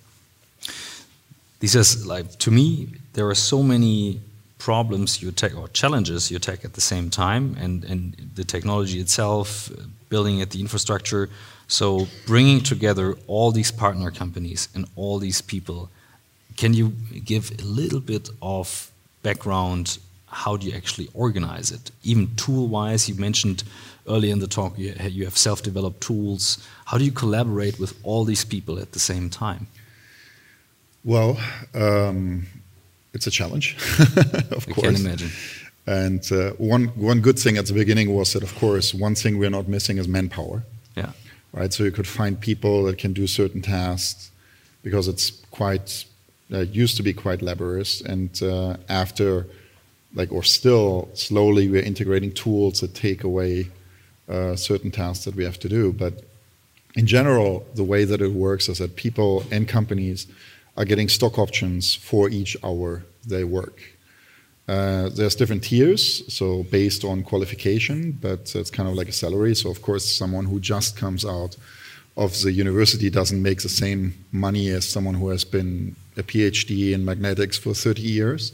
This is like to me, there are so many problems you take or challenges you take at the same time, and and the technology itself, building it, the infrastructure so bringing together all these partner companies and all these people, can you give a little bit of background? How do you actually organize it? Even tool-wise, you mentioned earlier in the talk you, you have self-developed tools. How do you collaborate with all these people at the same time? Well, um, it's a challenge, of I course. I can imagine. And uh, one one good thing at the beginning was that, of course, one thing we're not missing is manpower Yeah. right? So you could find people that can do certain tasks because it's quite uh, used to be quite laborious, and uh, after like or still slowly we're integrating tools that take away uh, certain tasks that we have to do. But in general, the way that it works is that people and companies are getting stock options for each hour they work. Uh, there's different tiers, so based on qualification, but it's kind of like a salary. So of course, someone who just comes out of the university doesn't make the same money as someone who has been a PhD in magnetics for 30 years.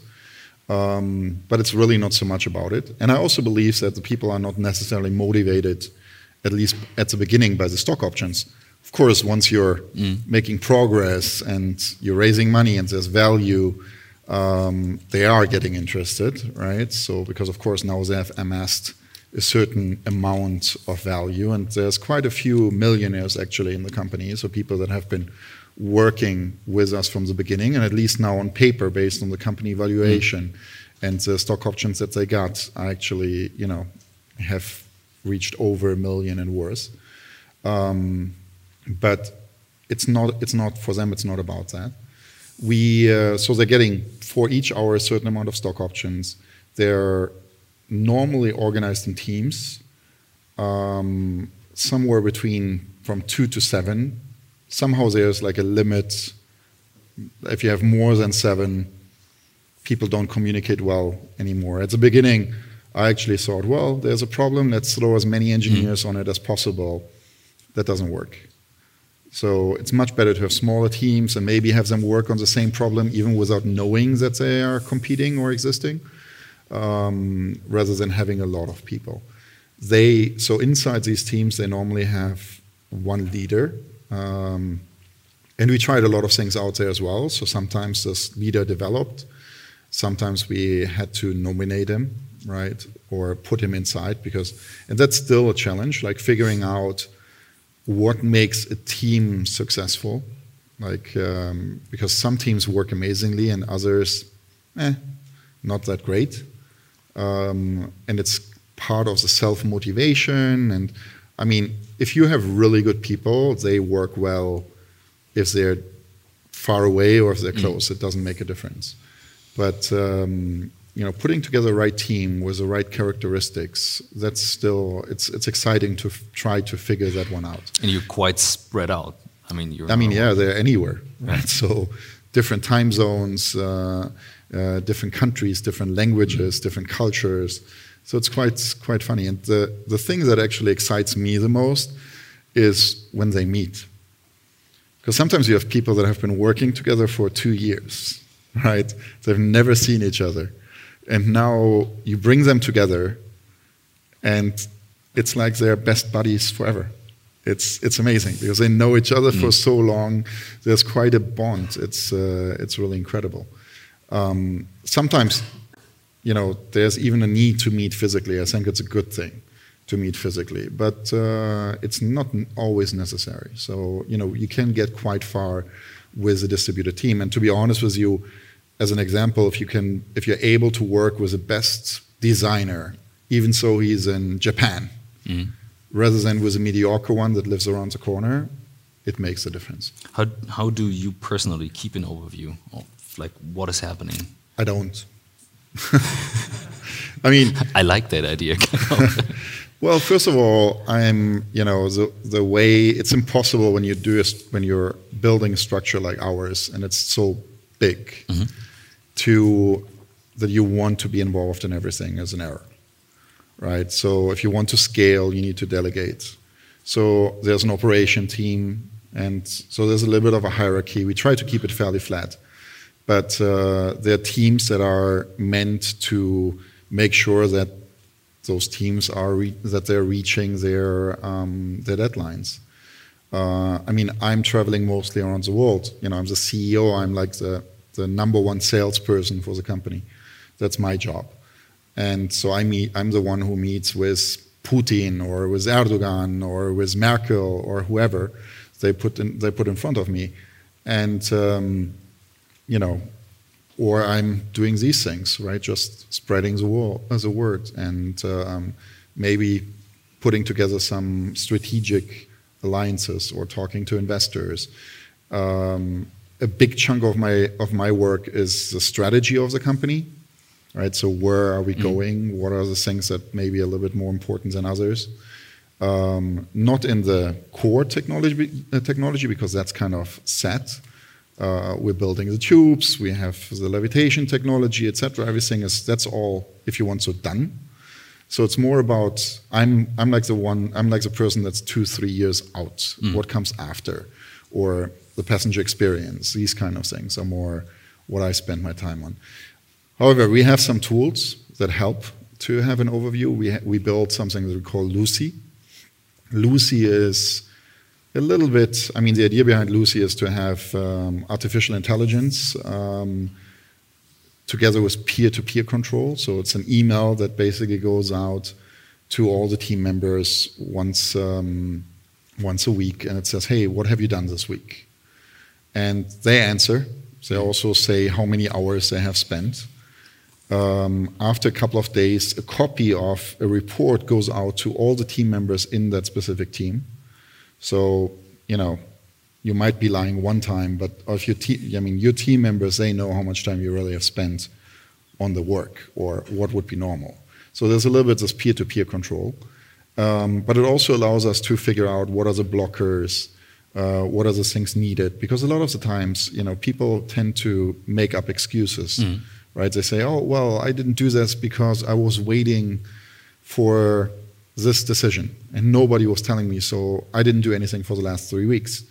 Um, but it's really not so much about it. And I also believe that the people are not necessarily motivated, at least at the beginning, by the stock options. Of course, once you're mm. making progress and you're raising money and there's value um, they are getting interested, right? So because of course now they have amassed a certain amount of value, and there's quite a few millionaires actually in the company, so people that have been working with us from the beginning, and at least now on paper, based on the company valuation mm. and the stock options that they got, actually, you know, have reached over a million and worse. Um, but it's not. It's not for them. It's not about that. We uh, so they're getting for each hour a certain amount of stock options. They're normally organized in teams, um, somewhere between from two to seven. Somehow there's like a limit. If you have more than seven, people don't communicate well anymore. At the beginning, I actually thought, well, there's a problem. Let's throw as many engineers mm. on it as possible. That doesn't work. So it's much better to have smaller teams and maybe have them work on the same problem even without knowing that they are competing or existing, um, rather than having a lot of people. They so inside these teams they normally have one leader, um, and we tried a lot of things out there as well. So sometimes this leader developed, sometimes we had to nominate him, right, or put him inside because, and that's still a challenge, like figuring out what makes a team successful. Like, um, because some teams work amazingly and others, eh, not that great. Um, and it's part of the self motivation. And I mean, if you have really good people, they work well if they're far away or if they're mm. close. Mm. It doesn't make a difference. But um, you know, putting together the right team with the right characteristics, that's still it's it's exciting to f- try to figure that one out. And you're quite spread out. I mean, you're. I mean, yeah, they're anywhere, right? So, different time zones, uh, uh, different countries, different languages, mm-hmm. different cultures. So it's quite quite funny. And the the thing that actually excites me the most is when they meet. Because sometimes you have people that have been working together for two years, right? They've never seen each other and now you bring them together and it's like they're best buddies forever. It's it's amazing because they know each other mm. for so long. There's quite a bond. It's uh, it's really incredible. Um, sometimes you know there's even a need to meet physically. I think it's a good thing to meet physically but uh, it's not always necessary. So you know you can get quite far with a distributed team. And to be honest with you as an example, if you can, if you're able to work with the best designer, even so he's in Japan, mm. rather than with a mediocre one that lives around the corner, it makes a difference. How how do you personally keep an overview of like what is happening? I don't. I mean, I like that idea. well, first of all, I'm you know the the way it's impossible when you do a, when you're building a structure like ours and it's so big. Mm -hmm to that you want to be involved in everything as an error, right? So if you want to scale, you need to delegate. So there's an operation team, and so there's a little bit of a hierarchy. We try to keep it fairly flat, but uh, there are teams that are meant to make sure that those teams are that they're reaching their um, their deadlines. Uh, I mean, I'm traveling mostly around the world. You know, I'm the CEO. I'm like the the number one salesperson for the company. That's my job. And so I meet, I'm the one who meets with Putin or with Erdogan or with Merkel or whoever they put in, they put in front of me. And, um, you know, or I'm doing these things, right? Just spreading the, word, the word and uh, um, maybe putting together some strategic alliances or talking to investors. Um, a big chunk of my of my work is the strategy of the company, right? So where are we mm. going? What are the things that may be a little bit more important than others? Um, not in the core technology uh, technology because that's kind of set. Uh, we're building the tubes, we have the levitation technology, etc. Everything is that's all, if you want, so done. So it's more about I'm I'm like the one I'm like the person that's two three years out. Mm. What comes after, or the passenger experience. These kind of things are more what I spend my time on. However, we have some tools that help to have an overview. We, we built something that we call Lucy. Lucy is a little bit, I mean, the idea behind Lucy is to have um, artificial intelligence um, together with peer to peer control. So it's an email that basically goes out to all the team members once, um, once a week and it says, hey, what have you done this week? And they answer. They also say how many hours they have spent. Um, after a couple of days, a copy of a report goes out to all the team members in that specific team. So, you know, you might be lying one time, but if your te- I mean, your team members, they know how much time you really have spent on the work or what would be normal. So there's a little bit of this peer-to-peer control, um, but it also allows us to figure out what are the blockers, uh, what are the things needed? Because a lot of the times, you know, people tend to make up excuses, mm. right? They say, "Oh, well, I didn't do this because I was waiting for this decision, and nobody was telling me, so I didn't do anything for the last three weeks."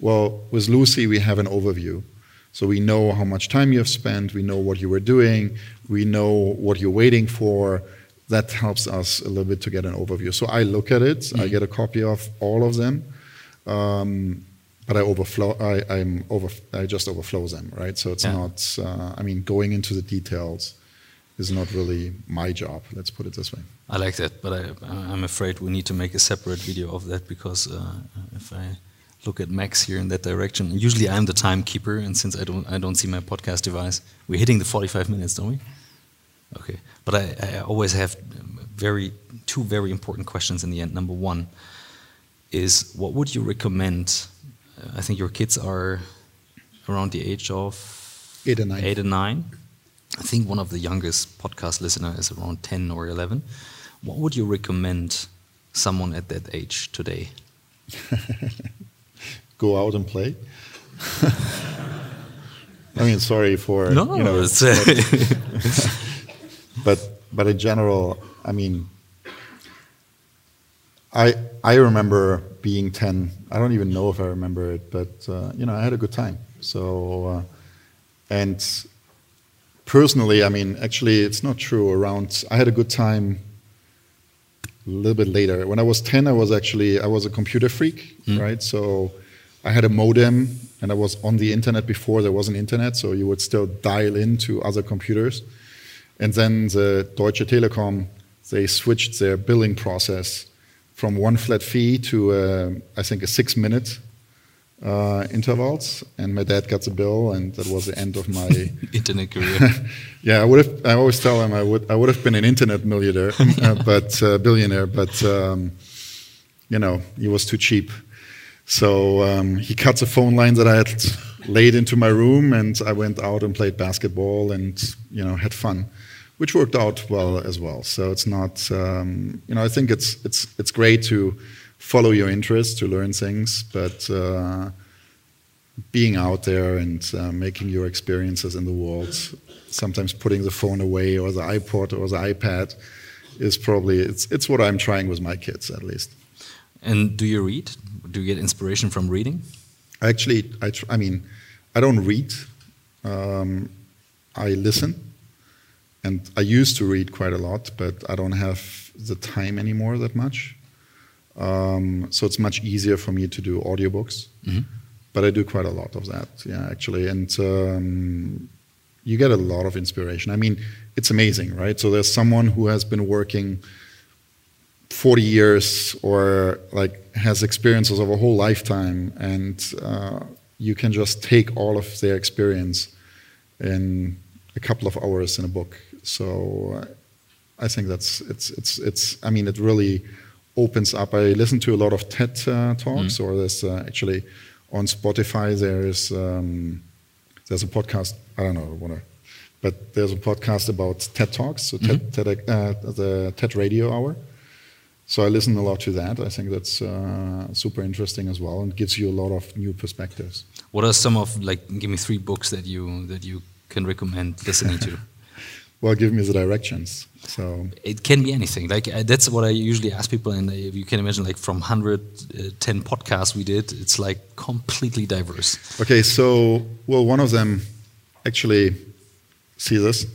Well, with Lucy, we have an overview. So we know how much time you have spent, we know what you were doing, we know what you're waiting for. That helps us a little bit to get an overview. So I look at it, mm. I get a copy of all of them um, but I overflow. I, I'm over. I just overflow them, right? So it's yeah. not. Uh, I mean, going into the details is not really my job. Let's put it this way. I like that, but I, I'm afraid we need to make a separate video of that because uh, if I look at Max here in that direction, usually I'm the timekeeper, and since I don't, I don't see my podcast device. We're hitting the 45 minutes, don't we? Okay, but I, I always have very two very important questions in the end. Number one is what would you recommend? Uh, I think your kids are around the age of eight and nine. Eight and nine. I think one of the youngest podcast listener is around ten or eleven. What would you recommend someone at that age today? Go out and play. I mean, sorry for no, you know, but, but but in general, I mean, I I remember being ten. I don't even know if I remember it, but uh, you know, I had a good time. So, uh, and personally, I mean, actually, it's not true. Around, I had a good time a little bit later. When I was ten, I was actually I was a computer freak, mm. right? So I had a modem and I was on the internet before there was an internet, so you would still dial into other computers. And then the Deutsche Telekom, they switched their billing process from one flat fee to, uh, I think, a six minute uh, intervals. And my dad got the bill, and that was the end of my internet career. yeah, I would have. I always tell him I would. I would have been an internet millionaire, uh, but uh, billionaire. But um, you know, he was too cheap. So um, he cut the phone line that I had laid into my room, and I went out and played basketball and you know had fun, which worked out well as well. So it's not um, you know I think it's it's it's great to follow your interests to learn things, but uh, being out there and uh, making your experiences in the world, sometimes putting the phone away or the iPod or the iPad, is probably it's it's what I'm trying with my kids at least. And do you read? Do you get inspiration from reading? Actually, I, I mean, I don't read. Um, I listen, and I used to read quite a lot, but I don't have the time anymore that much. Um, so it's much easier for me to do audiobooks. Mm -hmm. But I do quite a lot of that, yeah, actually. And um, you get a lot of inspiration. I mean, it's amazing, right? So there's someone who has been working 40 years or like has experiences of a whole lifetime and uh, you can just take all of their experience in a couple of hours in a book so i think that's it's it's it's i mean it really opens up i listen to a lot of ted uh, talks mm. or there's uh, actually on spotify there's um, there's a podcast i don't know what but there's a podcast about ted talks so mm-hmm. ted, TED, uh, the ted radio hour so I listen a lot to that. I think that's uh, super interesting as well, and gives you a lot of new perspectives. What are some of like? Give me three books that you that you can recommend listening to. well, give me the directions. So it can be anything. Like uh, that's what I usually ask people, and uh, you can imagine, like from 110 uh, podcasts we did, it's like completely diverse. Okay, so well, one of them actually see this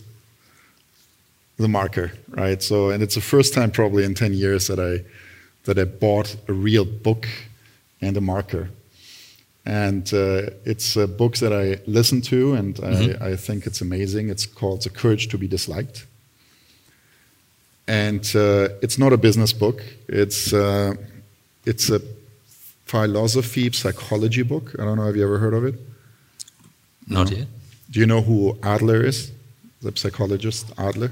the marker, right? So, and it's the first time probably in 10 years that I, that I bought a real book and a marker. And uh, it's a book that I listen to, and mm-hmm. I, I, think it's amazing. It's called The Courage to be Disliked. And uh, it's not a business book, it's, uh, it's a philosophy, psychology book. I don't know, have you ever heard of it? Not no? yet. Do you know who Adler is? The psychologist Adler?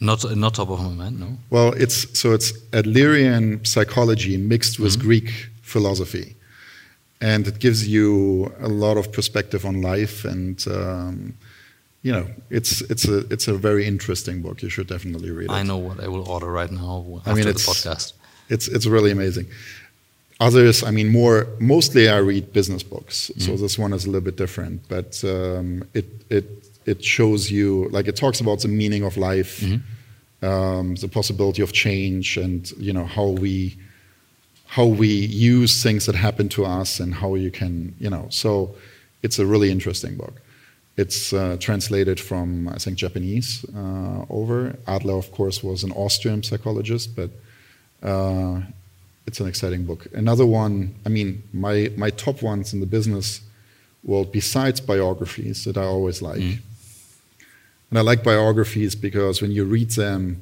Not, not top of my mind, no. Well, it's so it's Adlerian psychology mixed with mm-hmm. Greek philosophy, and it gives you a lot of perspective on life, and um, you know, it's it's a it's a very interesting book. You should definitely read it. I know what I will order right now after I mean, the podcast. It's it's really amazing. Others, I mean, more mostly I read business books, mm-hmm. so this one is a little bit different, but um, it it it shows you like it talks about the meaning of life, mm-hmm. um, the possibility of change, and you know how we how we use things that happen to us and how you can you know. So it's a really interesting book. It's uh, translated from I think Japanese uh, over. Adler, of course, was an Austrian psychologist, but uh, it's an exciting book. Another one, I mean, my my top ones in the business world, besides biographies that I always like. Mm and I like biographies because when you read them,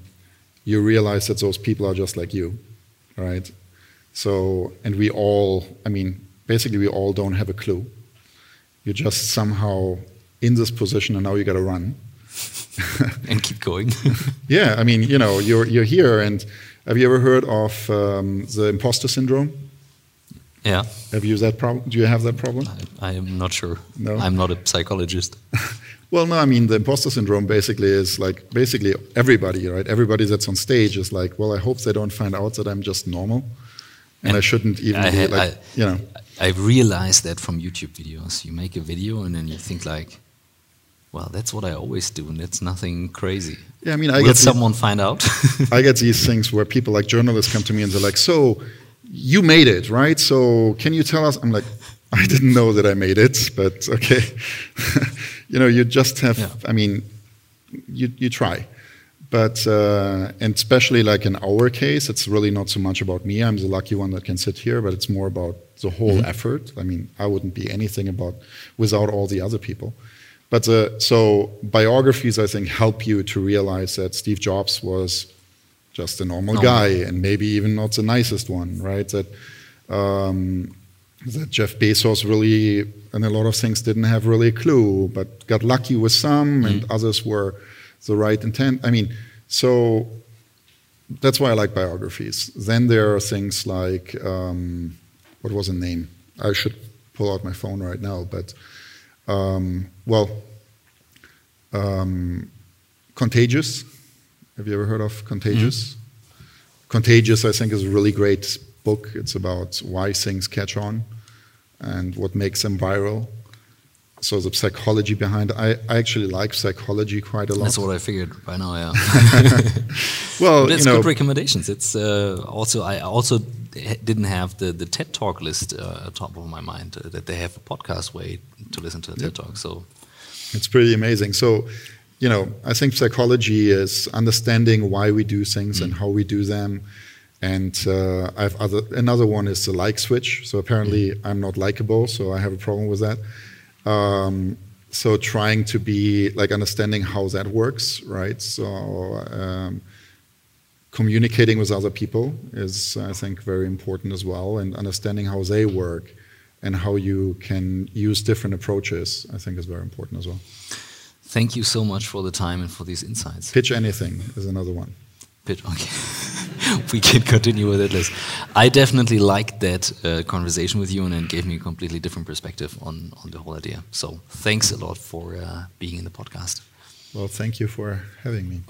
you realize that those people are just like you, right? So, and we all, I mean, basically, we all don't have a clue. You're just somehow in this position, and now you got to run. and keep going. yeah, I mean, you know, you're you're here, and have you ever heard of um, the imposter syndrome? Yeah. Have you that problem? Do you have that problem? I, am not sure. No. I'm not a psychologist. well, no. I mean, the imposter syndrome basically is like basically everybody, right? Everybody that's on stage is like, well, I hope they don't find out that I'm just normal, and, I shouldn't even I be had, like, I, you know. I realized that from YouTube videos. You make a video and then you think like, well, that's what I always do, and it's nothing crazy. Yeah, I mean, I Will get someone find out? I get these things where people like journalists come to me and they're like, "So, you made it, right? So, can you tell us?" I'm like, "I didn't know that I made it, but okay." you know, you just have. Yeah. I mean, you you try, but uh, and especially like in our case, it's really not so much about me. I'm the lucky one that can sit here, but it's more about the whole Mm-hmm. effort. I mean, I wouldn't be anything about without all the other people. But uh, so biographies, I think, help you to realize that Steve Jobs was just a normal Normal. guy, and maybe even not the nicest one, right? That um, that Jeff Bezos really, and a lot of things didn't have really a clue, but got lucky with some, and others were the right intent. I mean, so that's why I like biographies. Then there are things like um, what was the name? I should pull out my phone right now, but um, well, um, Contagious. Have you ever heard of Contagious? Contagious, I think, is a really great book. It's about why things catch on and what makes them viral. So the psychology behind. I, I actually like psychology quite a lot. That's what I figured by now. Yeah. well, That's you know, good recommendations. It's uh, also I also didn't have the, the TED Talk list uh, at top of my mind uh, that they have a podcast way to listen to a TED Talk. So It's pretty amazing. So, you know, I think psychology is understanding why we do things and how we do them. And uh, I've other another one is the like switch. So apparently I'm not likable, so I have a problem with that. Um, so trying to be like understanding how that works, right? So um, communicating with other people is, I think, very important as well, and understanding how they work and how you can use different approaches, I think, is very important as well. thank you so much for the time and for these insights. Pitch anything is another one. Bit okay. we can continue with it, Liz. I definitely liked that uh, conversation with you, and it gave me a completely different perspective on on the whole idea. So thanks a lot for uh, being in the podcast. Well, thank you for having me.